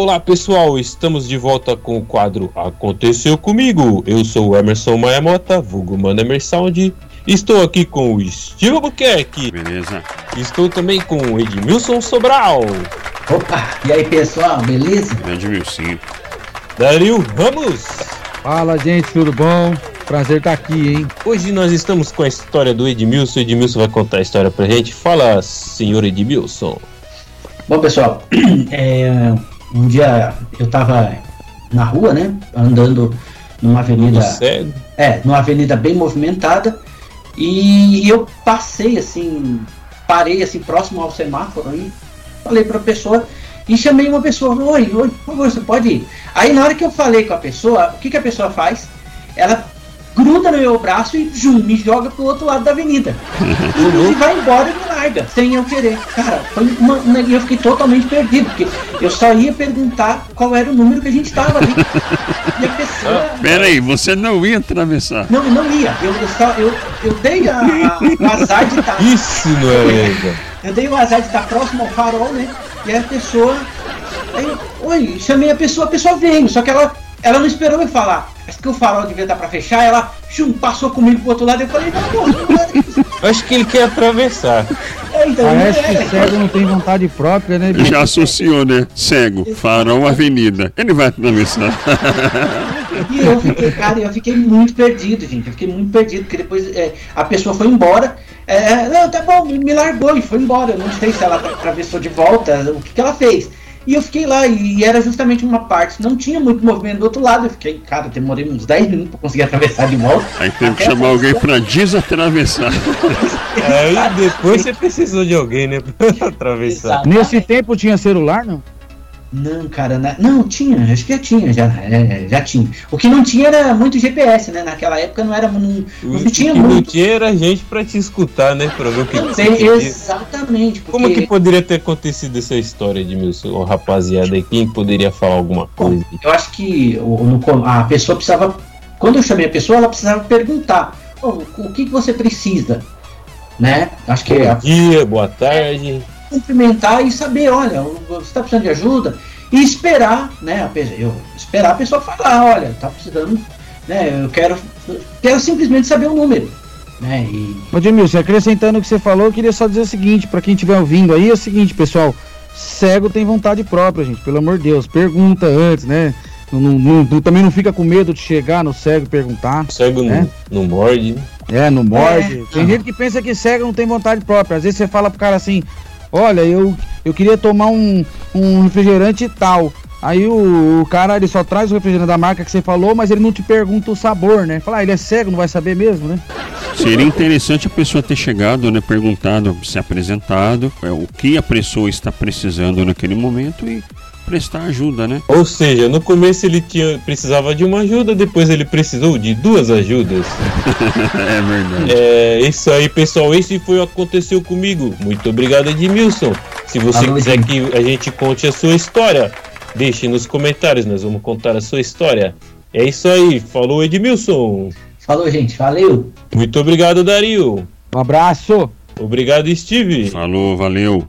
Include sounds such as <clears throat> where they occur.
Olá pessoal, estamos de volta com o quadro Aconteceu Comigo. Eu sou o Emerson Maemota, vulgo Mano Emersound. Estou aqui com o Steve Albuquerque. Beleza. Estou também com o Edmilson Sobral. Opa, e aí pessoal, beleza? Grande Milcinho. Dario Ramos. Fala gente, tudo bom? Prazer estar aqui, hein? Hoje nós estamos com a história do Edmilson. Edmilson vai contar a história pra gente. Fala, senhor Edmilson. Bom pessoal, <clears throat> é, um dia eu tava na rua, né? Andando numa avenida. Cego. É, numa avenida bem movimentada. E eu passei assim, parei assim próximo ao semáforo e falei para a pessoa e chamei uma pessoa, oi, oi, por favor, você pode ir. Aí na hora que eu falei com a pessoa, o que, que a pessoa faz? Ela gruda no meu braço e jum, me joga pro outro lado da avenida. <laughs> e vai embora me larga, sem eu querer. Cara, foi uma, uma, eu fiquei totalmente perdido, porque eu só ia perguntar qual era o número que a gente tava ali. E a pessoa. Pera aí, você não ia atravessar. Não, não ia. Eu, eu, só, eu, eu dei a, a, o azar de estar. Isso não é. Eu dei o azar de estar próximo ao farol, né? E a pessoa. Aí, oi, chamei a pessoa, a pessoa veio, só que ela, ela não esperou eu falar. Acho que o farol devia estar pra fechar, ela chum, passou comigo pro outro lado. Eu falei, não, pô, não Acho que ele quer atravessar. é, então, Parece é, que cego não tem vontade própria, né, bicho? Já associou, né? Cego, farol, avenida. Ele vai atravessar. E eu fiquei, cara, eu fiquei muito perdido, gente. Eu fiquei muito perdido, porque depois é, a pessoa foi embora. É, não, tá bom, me largou e foi embora. Eu não sei se ela atravessou de volta, o que, que ela fez. E eu fiquei lá, e era justamente uma parte, não tinha muito movimento do outro lado. Eu fiquei, cara, demorei uns 10 minutos pra conseguir atravessar de volta. Aí teve que chamar alguém pra desatravessar. Aí depois você precisou de alguém, né? Pra atravessar. Exato. Nesse tempo tinha celular, não? Não, cara, na- não tinha, acho que já tinha, já, é, já tinha. O que não tinha era muito GPS, né? Naquela época não era, não, O não que tinha não muito. tinha era gente pra te escutar, né? Pra ver o que, queria. exatamente, porque Como que poderia ter acontecido essa história, Edmilson? Ô, rapaziada aí, quem poderia falar alguma coisa? eu acho que a pessoa precisava, quando eu chamei a pessoa, ela precisava perguntar, "Ô, o que, que você precisa, né? Acho que é Bom dia, boa tarde. cumprimentar e saber, olha, você está precisando de ajuda e esperar, né? Eu esperar a pessoa falar, olha, tá precisando, né? Eu quero, quero simplesmente saber o número, né? E Ô, Edmilson, acrescentando o que você falou, eu queria só dizer o seguinte, pra quem estiver ouvindo aí, é o seguinte, pessoal, cego tem vontade própria, gente, pelo amor de Deus, pergunta antes, né? Não, não- não- também não fica com medo de chegar no cego e perguntar. O cego É? não, não morde. né? É, não morde. É. Tem gente que pensa que cego não tem vontade própria. Às vezes você fala pro cara assim, olha, eu, eu queria tomar um, um refrigerante tal. Aí o, o cara ele só traz o refrigerante da marca que você falou, mas ele não te pergunta o sabor, né? Fala, ah, ele é cego, não vai saber mesmo, né? Seria interessante a pessoa ter chegado, né? Perguntado, se apresentado, é, o que a pessoa está precisando naquele momento e prestar ajuda, né? Ou seja, no começo ele tinha, precisava de uma ajuda, depois ele precisou de duas ajudas. <laughs> É verdade. É isso aí, pessoal. Esse foi o Aconteceu Comigo. Muito obrigado, Edmilson. Se você quiser Edmilson. que a gente conte a sua história, deixe nos comentários. Nós vamos contar a sua história. É isso aí. Falou, Edmilson. falou, gente, valeu. Muito obrigado, Dario. Um abraço! Obrigado, Steve. Falou, valeu.